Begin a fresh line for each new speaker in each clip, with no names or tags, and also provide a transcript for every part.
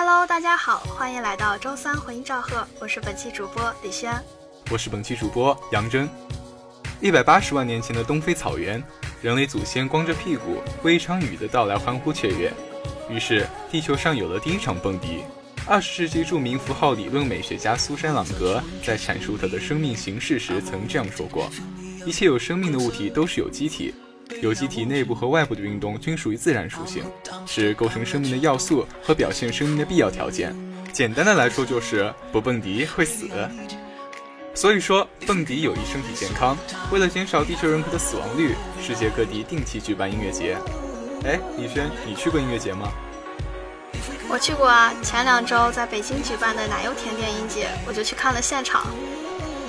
Hello，大家好，欢迎来到周三回音赵贺，我是本期主播李轩，
我是本期主播杨真。一百八十万年前的东非草原，人类祖先光着屁股为一场雨的到来欢呼雀跃，于是地球上有了第一场蹦迪。二十世纪著名符号理论美学家苏珊·朗格在阐述他的生命形式时曾这样说过：“一切有生命的物体都是有机体，有机体内部和外部的运动均属于自然属性，是构成生命的要素和表现生命的必要条件。简单的来说，就是不蹦迪会死。所以说，蹦迪有益身体健康。为了减少地球人口的死亡率，世界各地定期举办音乐节。哎，李轩，你去过音乐节吗？”
我去过啊，前两周在北京举办的奶油田电音节，我就去看了现场。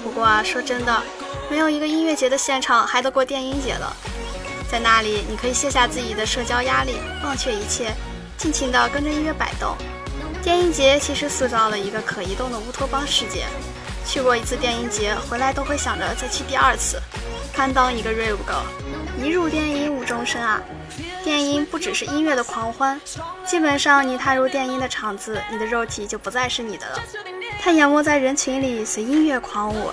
不过啊，说真的，没有一个音乐节的现场嗨得过电音节了。在那里，你可以卸下自己的社交压力，忘却一切，尽情地跟着音乐摆动。电音节其实塑造了一个可移动的乌托邦世界。去过一次电音节，回来都会想着再去第二次，堪当一个 rave girl。一入电音无终身啊！电音不只是音乐的狂欢，基本上你踏入电音的场子，你的肉体就不再是你的了。它淹没在人群里，随音乐狂舞，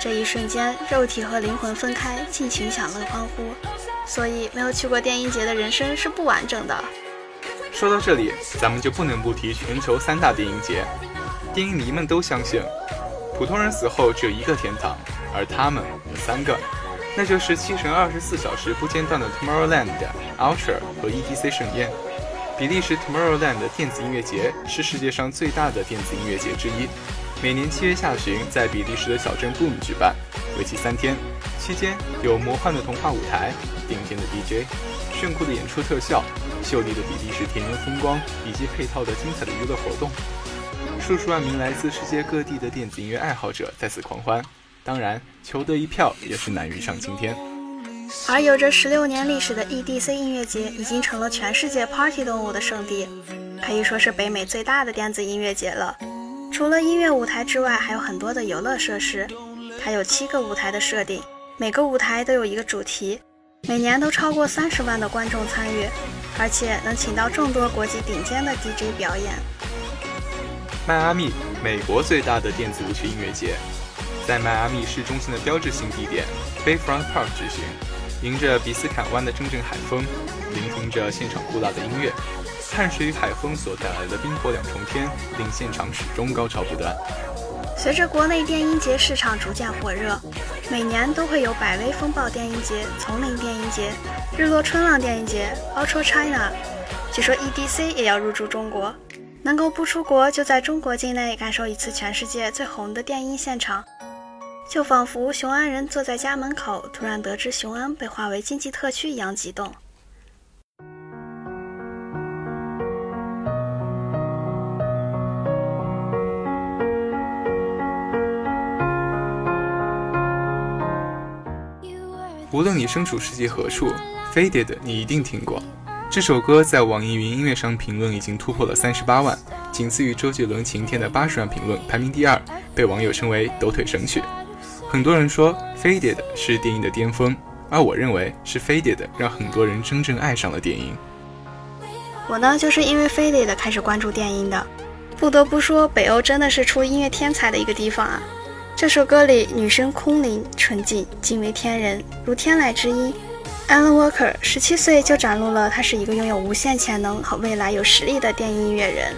这一瞬间，肉体和灵魂分开，尽情享乐欢呼。所以，没有去过电音节的人生是不完整的。
说到这里，咱们就不能不提全球三大电音节。电音迷们都相信，普通人死后只有一个天堂，而他们有三个。那就是七乘二十四小时不间断的 Tomorrowland、Ultra 和 EDC 盛宴。比利时 Tomorrowland 电子音乐节是世界上最大的电子音乐节之一，每年七月下旬在比利时的小镇布姆举办，为期三天。期间有魔幻的童话舞台、顶尖的 DJ、炫酷的演出特效、秀丽的比利时田园风光以及配套的精彩的娱乐活动。数十万名来自世界各地的电子音乐爱好者在此狂欢。当然，求得一票也是难于上青天。
而有着十六年历史的 EDC 音乐节已经成了全世界 party 动物的圣地，可以说是北美最大的电子音乐节了。除了音乐舞台之外，还有很多的游乐设施。它有七个舞台的设定，每个舞台都有一个主题，每年都超过三十万的观众参与，而且能请到众多国际顶尖的 DJ 表演。
迈阿密，美国最大的电子舞曲音乐节。在迈阿密市中心的标志性地点 Bayfront Park 举行，迎着比斯坎湾的阵阵海风，聆听着现场酷辣的音乐，汗水与海风所带来的冰火两重天，令现场始终高潮不断。
随着国内电音节市场逐渐火热，每年都会有百威风暴电音节、丛林电音节、日落春浪电音节、Ultra China。据说 EDC 也要入驻中国，能够不出国就在中国境内感受一次全世界最红的电音现场。就仿佛雄安人坐在家门口，突然得知雄安被划为经济特区一样激动。
无论你身处世界何处，《Faded》你一定听过。这首歌在网易云音乐上评论已经突破了三十八万，仅次于周杰伦《晴天》的八十万评论，排名第二，被网友称为“抖腿神曲”。很多人说《Faded》是电影的巅峰，而我认为是《Faded》让很多人真正爱上了电影。
我呢，就是因为《Faded》开始关注电音的。不得不说，北欧真的是出音乐天才的一个地方啊！这首歌里，女声空灵纯净，惊为天人，如天籁之音。Alan Walker 十七岁就展露了他是一个拥有无限潜能和未来有实力的电音乐人。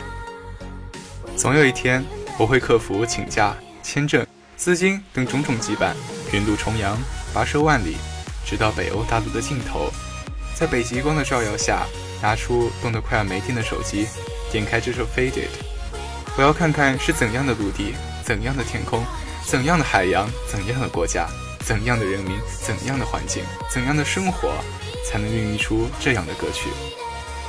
总有一天，我会克服请假、签证。资金等种种羁绊，远渡重洋，跋涉万里，直到北欧大陆的尽头，在北极光的照耀下，拿出冻得快要没电的手机，点开这首《Faded》，我要看看是怎样的陆地，怎样的天空，怎样的海洋，怎样的国家，怎样的人民，怎样的环境，怎样的生活，才能孕育出这样的歌曲。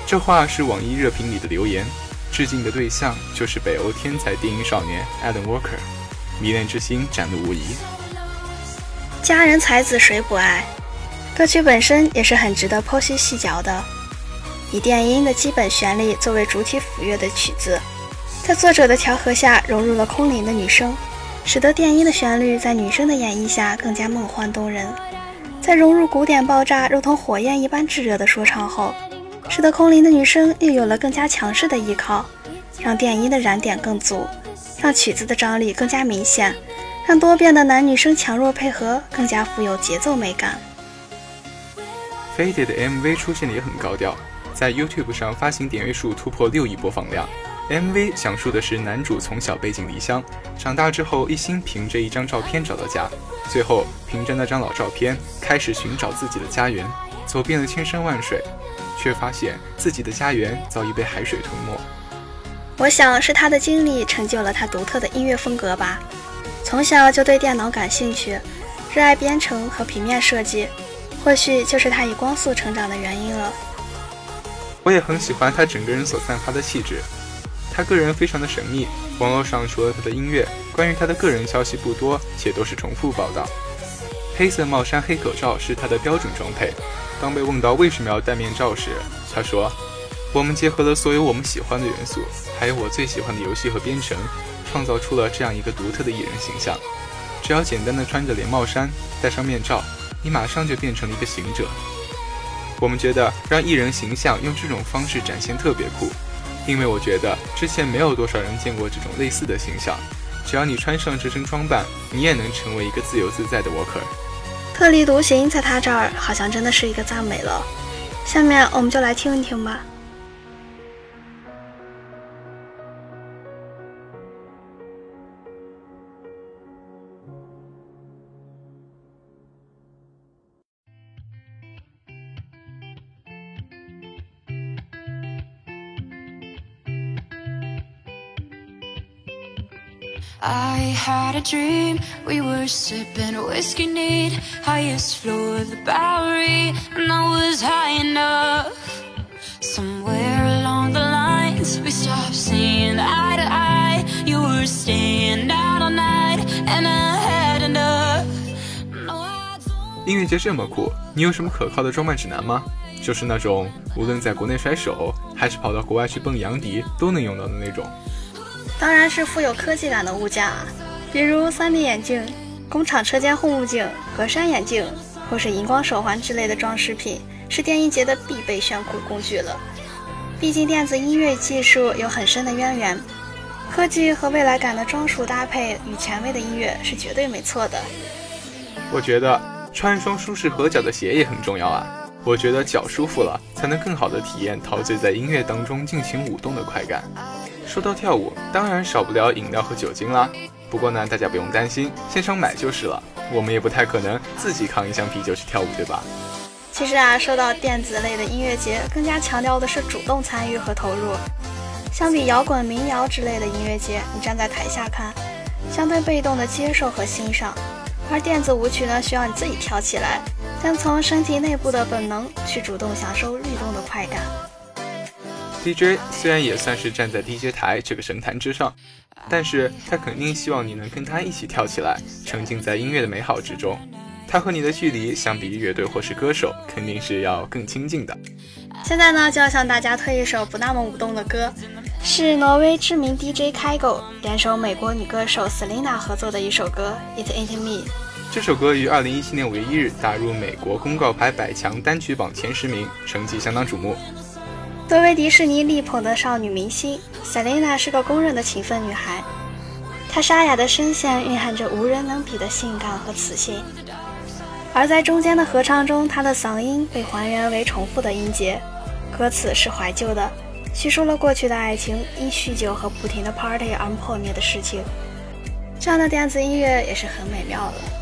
这话是网易热评里的留言，致敬的对象就是北欧天才电音少年 Alan Walker。迷恋之心展露无遗，
佳人才子谁不爱？歌曲本身也是很值得剖析细嚼的。以电音的基本旋律作为主体辅乐的曲子，在作者的调和下融入了空灵的女声，使得电音的旋律在女声的演绎下更加梦幻动人。在融入古典爆炸如同火焰一般炙热的说唱后，使得空灵的女声又有了更加强势的依靠。让电音的燃点更足，让曲子的张力更加明显，让多变的男女生强弱配合更加富有节奏美感。
Faded 的 MV 出现的也很高调，在 YouTube 上发行点阅数突破六亿播放量。MV 讲述的是男主从小背井离乡，长大之后一心凭着一张照片找到家，最后凭着那张老照片开始寻找自己的家园，走遍了千山万水，却发现自己的家园早已被海水吞没。
我想是他的经历成就了他独特的音乐风格吧。从小就对电脑感兴趣，热爱编程和平面设计，或许就是他以光速成长的原因了。
我也很喜欢他整个人所散发的气质。他个人非常的神秘，网络上除了他的音乐，关于他的个人消息不多，且都是重复报道。黑色帽衫、黑口罩是他的标准装配。当被问到为什么要戴面罩时，他说：“我们结合了所有我们喜欢的元素，还有我最喜欢的游戏和编程，创造出了这样一个独特的艺人形象。只要简单的穿着连帽衫，戴上面罩，你马上就变成了一个行者。我们觉得让艺人形象用这种方式展现特别酷。”因为我觉得之前没有多少人见过这种类似的形象，只要你穿上这身装扮，你也能成为一个自由自在的 worker。
特立独行，在他这儿好像真的是一个赞美了。下面我们就来听一听吧。
I had a dream, we were sipping whiskey neat, highest floor of the Bowery, and I was high enough. Somewhere along the lines, we stopped seeing eye to eye. You were staying out all night, and I had enough. 音乐节这么酷，你有什么可靠的装扮指南吗？就是那种无论在国内甩手，还是跑到国外去蹦洋迪，都能用到的那种。
当然是富有科技感的物件啊，比如 3D 眼镜、工厂车间护目镜、格栅眼镜，或是荧光手环之类的装饰品，是电音节的必备炫酷工具了。毕竟电子音乐技术有很深的渊源，科技和未来感的装束搭配与前卫的音乐是绝对没错的。
我觉得穿一双舒适合脚的鞋也很重要啊！我觉得脚舒服了，才能更好的体验陶醉在音乐当中尽情舞动的快感。说到跳舞，当然少不了饮料和酒精啦。不过呢，大家不用担心，现场买就是了。我们也不太可能自己扛一箱啤酒去跳舞，对吧？
其实啊，说到电子类的音乐节，更加强调的是主动参与和投入。相比摇滚、民谣之类的音乐节，你站在台下看，相对被动的接受和欣赏；而电子舞曲呢，需要你自己跳起来，但从身体内部的本能去主动享受律动的快感。
DJ 虽然也算是站在 DJ 台这个神坛之上，但是他肯定希望你能跟他一起跳起来，沉浸在音乐的美好之中。他和你的距离相比乐队或是歌手，肯定是要更亲近的。
现在呢，就要向大家推一首不那么舞动的歌，是挪威知名 DJ Kygo 联手美国女歌手 Selina 合作的一首歌《It Ain't Me》。
这首歌于二零一七年五月一日打入美国公告牌百强单曲榜前十名，成绩相当瞩目。
作为迪士尼力捧的少女明星，Selina 是个公认的勤奋女孩。她沙哑的声线蕴含着无人能比的性感和磁性，而在中间的合唱中，她的嗓音被还原为重复的音节，歌词是怀旧的，叙述了过去的爱情因酗酒和不停的 party 而破灭的事情。这样的电子音乐也是很美妙的。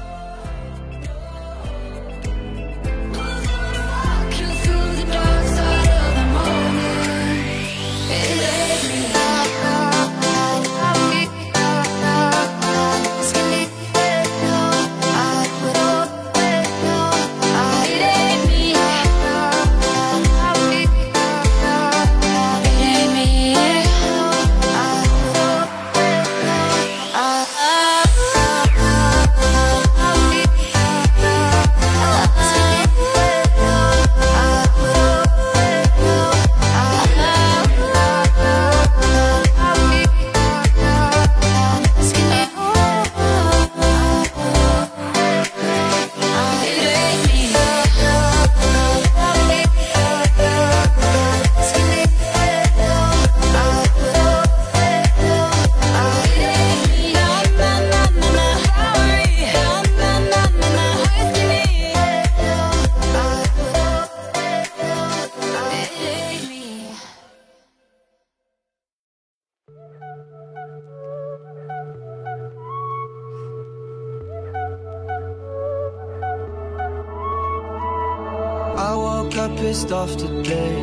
Got pissed off today.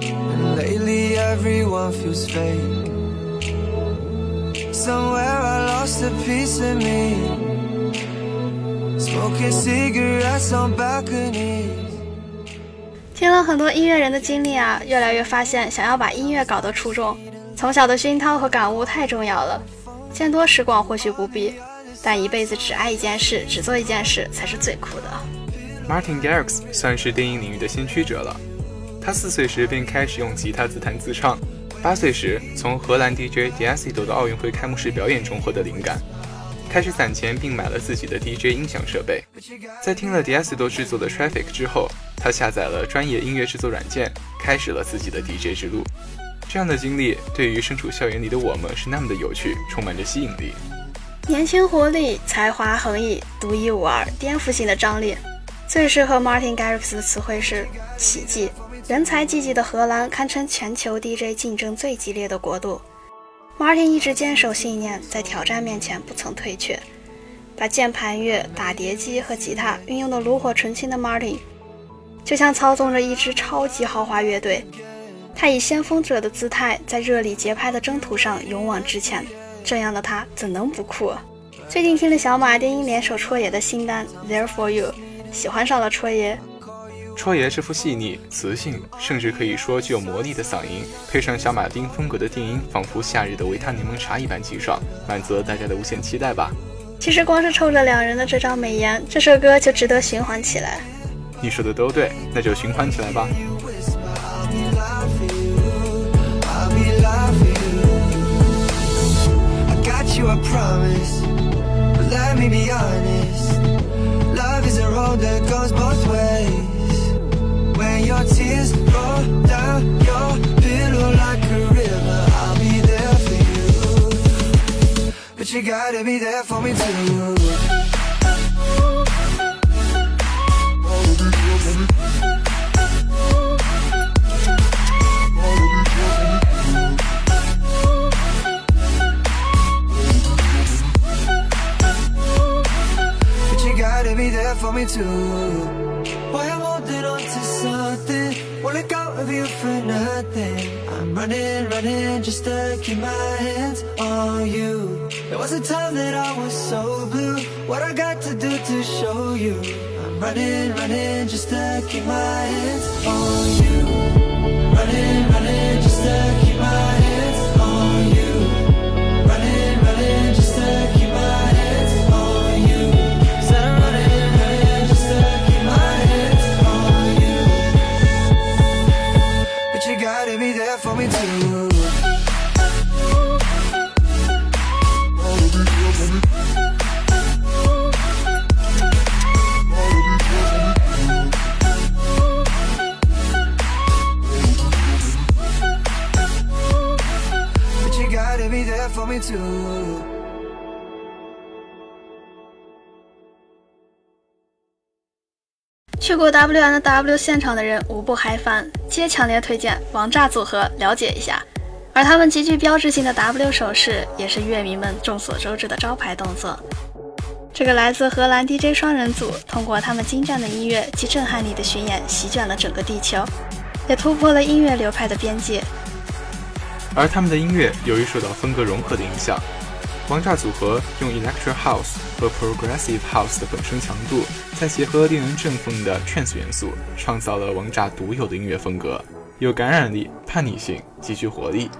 And lately everyone feels fake. Somewhere I lost a piece of me. Smoking cigarettes on balconies.
听了很多音乐人的经历啊，越来越发现，想要把音乐搞得出众，从小的熏陶和感悟太重要了。见多识广或许不必，但一辈子只爱一件事，只做一件事，才是最酷的。
Martin Garrix 算是电影领域的先驱者了。他四岁时便开始用吉他自弹自唱，八岁时从荷兰 DJ d i a s i d o 的奥运会开幕式表演中获得灵感。开始攒钱，并买了自己的 DJ 音响设备。在听了 d i a s i d o 制作的 Traffic 之后，他下载了专业音乐制作软件，开始了自己的 DJ 之路。这样的经历对于身处校园里的我们是那么的有趣，充满着吸引力。
年轻活力，才华横溢，独一无二，颠覆性的张力。最适合 Martin Garrix 的词汇是奇迹。人才济济的荷兰堪称全球 DJ 竞争最激烈的国度。Martin 一直坚守信念，在挑战面前不曾退却。把键盘乐、打碟机和吉他运用的炉火纯青的 Martin，就像操纵着一支超级豪华乐队。他以先锋者的姿态，在热力节拍的征途上勇往直前。这样的他怎能不酷？最近听了小马电音联手戳爷的新单《There for You》，喜欢上了戳爷。
戳爷这副细腻、磁性，甚至可以说具有魔力的嗓音，配上小马丁风格的电音，仿佛夏日的维他柠檬茶一般清爽，满足了大家的无限期待吧。
其实光是冲着两人的这张美颜，这首歌就值得循环起来。
你说的都对，那就循环起来吧。
When your tears roll down your pillow like a river I'll be there for you. But you gotta be there for me too be there for me too. Boy, I'm holding on to something? Won't let go of you for nothing. I'm running, running just to keep my hands on you. There was a time that I was so blue. What I got to do to show you? I'm running, running just to keep my hands on you. Running, running just to for me too
去过 W N W 现场的人无不嗨翻，皆强烈推荐王炸组合了解一下。而他们极具标志性的 W 手势，也是乐迷们众所周知的招牌动作。这个来自荷兰 DJ 双人组，通过他们精湛的音乐及震撼力的巡演，席卷了整个地球，也突破了音乐流派的边界。
而他们的音乐由于受到风格融合的影响，王炸组合用 Electro House 和 Progressive House 的本身强度，再结合令人振奋的 Trance 元素，创造了王炸独有的音乐风格，有感染力、叛逆性，极具活力。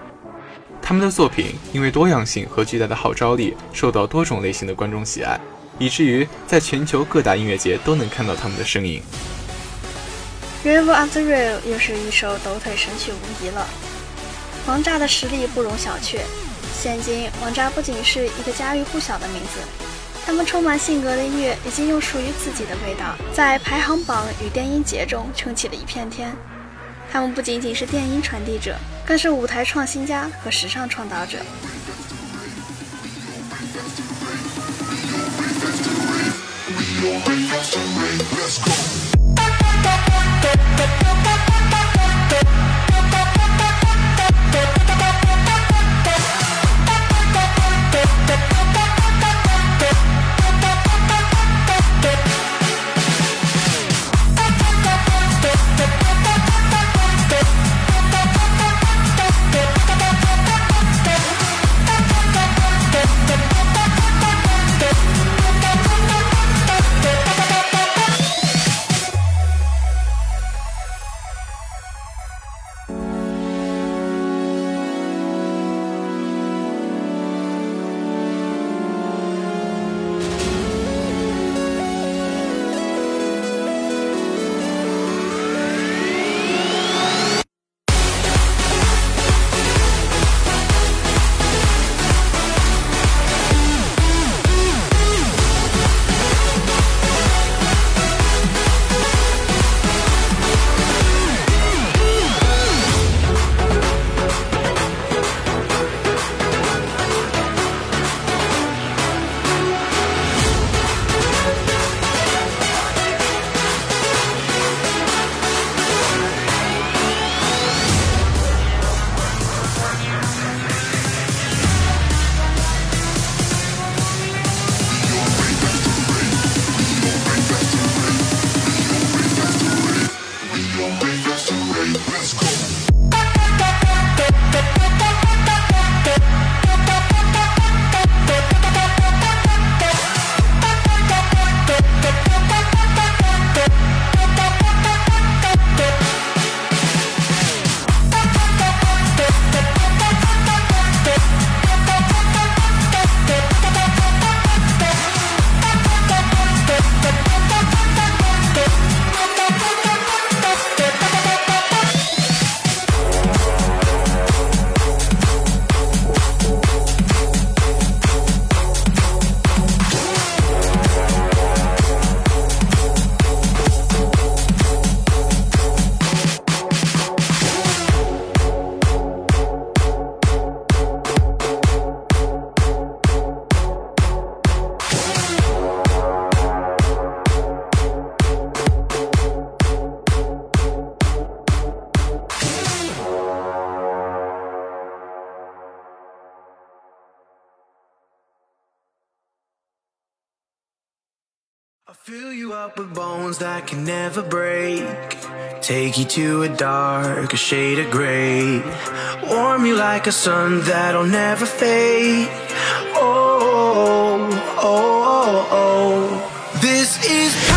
他们的作品因为多样性和巨大的号召力，受到多种类型的观众喜爱，以至于在全球各大音乐节都能看到他们的身影。
《River of the Real》又是一首抖腿神曲无疑了。王炸的实力不容小觑，现今王炸不仅是一个家喻户晓的名字，他们充满性格的音乐已经用属于自己的味道，在排行榜与电音节中撑起了一片天。他们不仅仅是电音传递者，更是舞台创新家和时尚创造者。
Up with bones that can never break. Take you to a darker shade of gray. Warm you like a sun that'll never fade. Oh, oh, oh, oh. This is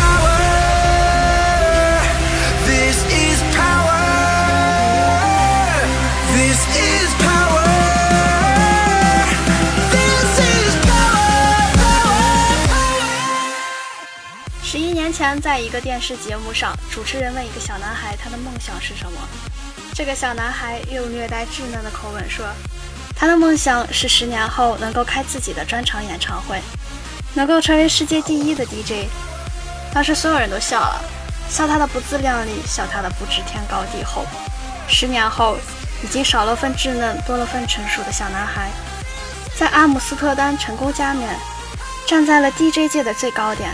前，在一个电视节目上，主持人问一个小男孩他的梦想是什么。这个小男孩用略带稚嫩的口吻说，他的梦想是十年后能够开自己的专场演唱会，能够成为世界第一的 DJ。当时所有人都笑了，笑他的不自量力，笑他的不知天高地厚。十年后，已经少了份稚嫩，多了份成熟的小男孩，在阿姆斯特丹成功加冕，站在了 DJ 界的最高点。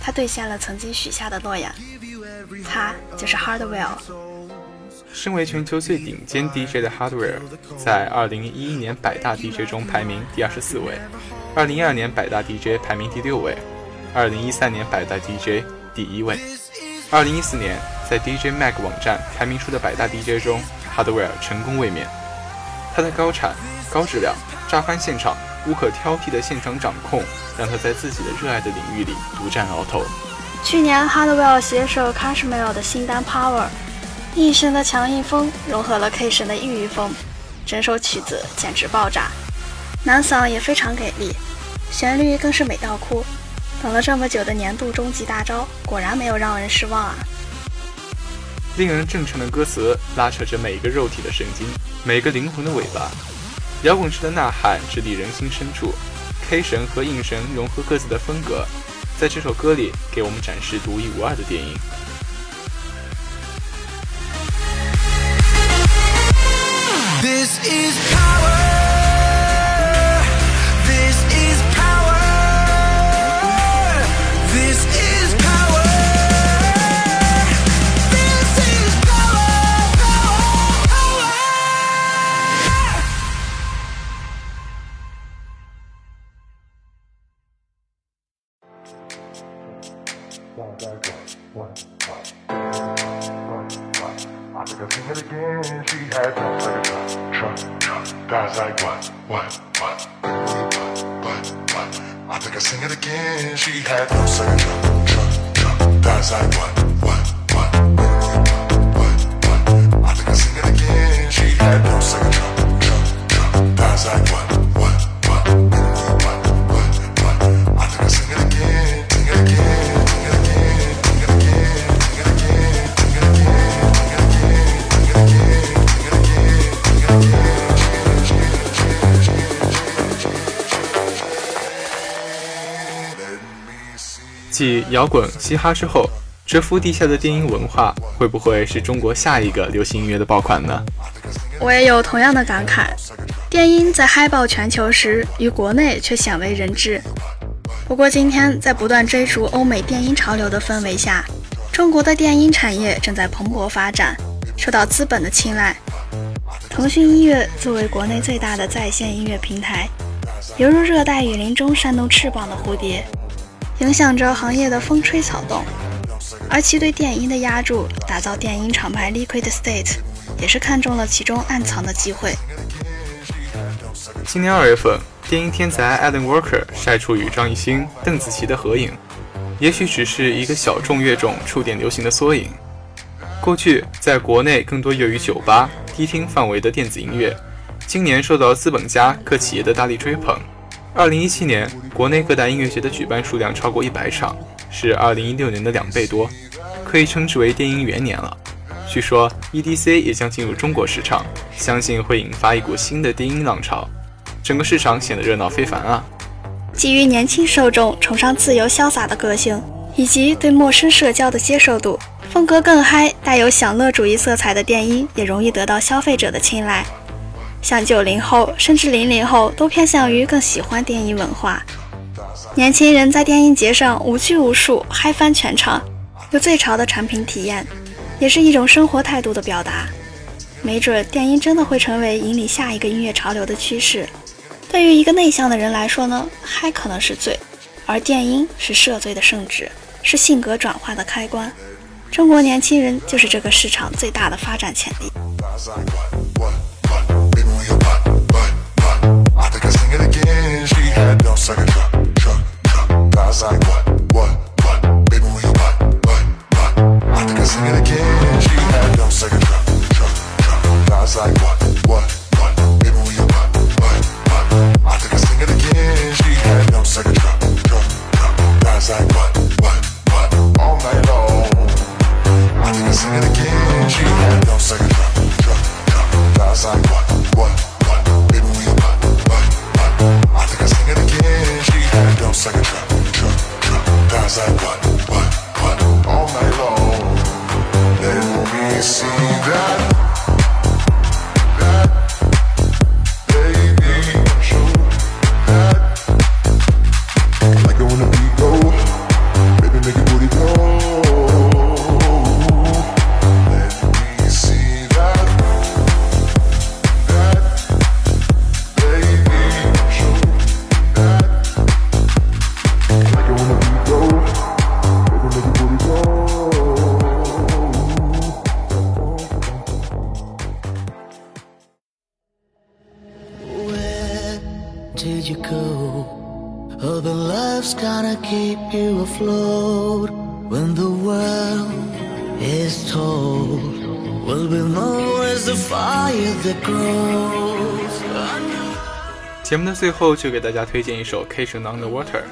他兑现了曾经许下的诺言，他就是 Hardwell。
身为全球最顶尖 DJ 的 Hardware，在2011年百大 DJ 中排名第二十四位，2012年百大 DJ 排名第六位，2013年百大 DJ 第一位，2014年在 DJ Mag 网站排名出的百大 DJ 中，Hardware 成功卫冕。他的高产、高质量、炸翻现场、无可挑剔的现场掌控，让他在自己的热爱的领域里独占鳌头。
去年 Hardwell 携手 Cashmere 的新单 Power，一身的强硬风融合了 K 神的异域风，整首曲子简直爆炸，男嗓也非常给力，旋律更是美到哭。等了这么久的年度终极大招，果然没有让人失望啊！
令人震颤的歌词拉扯着每个肉体的神经，每个灵魂的尾巴。摇滚式的呐喊直抵人心深处，K 神和硬神融合各自的风格，在这首歌里给我们展示独一无二的电影。
This is power.
I think I sing it again, she had no second trunk, that's like what, what, what, what, what. I think I sing it again, she had no second trunk, that's like what,
继摇滚、嘻哈之后，蛰伏地下的电音文化会不会是中国下一个流行音乐的爆款呢？
我也有同样的感慨，电音在嗨爆全球时，于国内却鲜为人知。不过今天在不断追逐欧美电音潮流的氛围下，中国的电音产业正在蓬勃发展，受到资本的青睐。腾讯音乐作为国内最大的在线音乐平台，犹如热带雨林中扇动翅膀的蝴蝶，影响着行业的风吹草动。而其对电音的压注，打造电音厂牌 Liquid State，也是看中了其中暗藏的机会。
今年二月份，电音天才 Alan Walker 晒出与张艺兴、邓紫棋的合影，也许只是一个小众乐种触电流行的缩影。过去在国内更多业于酒吧、迪厅范围的电子音乐，今年受到资本家各企业的大力追捧。二零一七年，国内各大音乐节的举办数量超过一百场，是二零一六年的两倍多，可以称之为电音元年了。据说 EDC 也将进入中国市场，相信会引发一股新的电音浪潮，整个市场显得热闹非凡啊！
基于年轻受众崇尚自由潇洒的个性，以及对陌生社交的接受度，风格更嗨、带有享乐主义色彩的电音也容易得到消费者的青睐。像九零后甚至零零后都偏向于更喜欢电音文化。年轻人在电音节上无拘无束，嗨翻全场，有最潮的产品体验，也是一种生活态度的表达。没准电音真的会成为引领下一个音乐潮流的趋势。对于一个内向的人来说呢，嗨可能是罪，而电音是赦罪的圣旨。是性格转化的开关。中国年轻人就是这个市场最大的发展潜力。
I think I sing it again. She had no second. Guys like what, what,
节目的最后就给大家推荐一首《K 神 Underwater》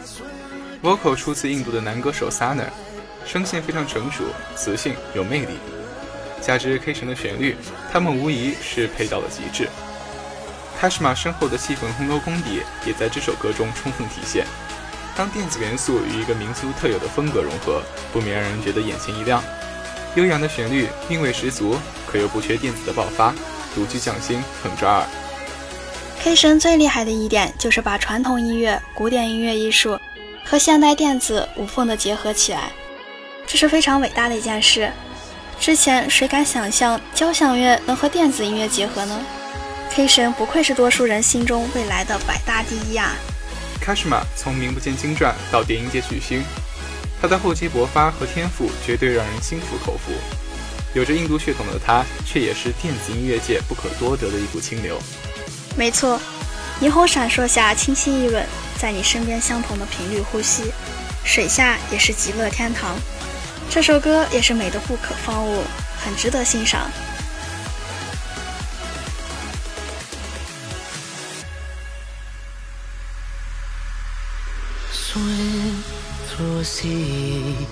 ，vocal 出自印度的男歌手 Sana，声线非常成熟、磁性、有魅力，加之 K 神的旋律，他们无疑是配到了极致。卡什玛深厚的气氛烘托功底也在这首歌中充分体现。当电子元素与一个民族特有的风格融合，不免让人觉得眼前一亮。悠扬的旋律韵味十足，可又不缺电子的爆发，独具匠心，很抓耳。
K 神最厉害的一点就是把传统音乐、古典音乐艺术和现代电子无缝的结合起来，这是非常伟大的一件事。之前谁敢想象交响乐能和电子音乐结合呢？K 神不愧是多数人心中未来的百大第一啊！
卡什玛从名不见经传到电音界巨星，他的厚积薄发和天赋绝对让人心服口服。有着印度血统的他，却也是电子音乐界不可多得的一股清流。
没错，霓虹闪烁下清新一吻，在你身边相同的频率呼吸，水下也是极乐天堂。这首歌也是美的不可方物，很值得欣赏。
swim through a sea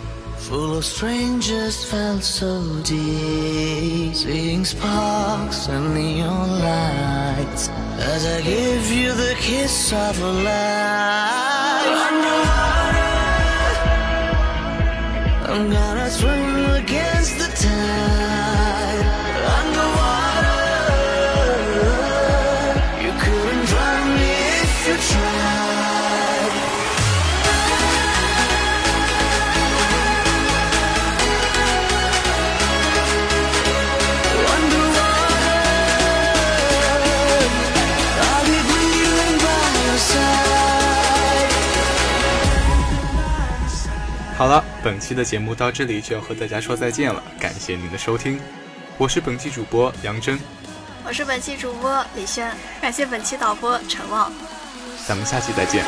full of strangers felt so deep. Seeing sparks and neon lights. As i give you the kiss of a life. Underwater i'm gonna swim against the tide
好了，本期的节目到这里就要和大家说再见了，感谢您的收听，我是本期主播杨真，
我是本期主播李轩，感谢本期导播陈旺。
咱们下期再见。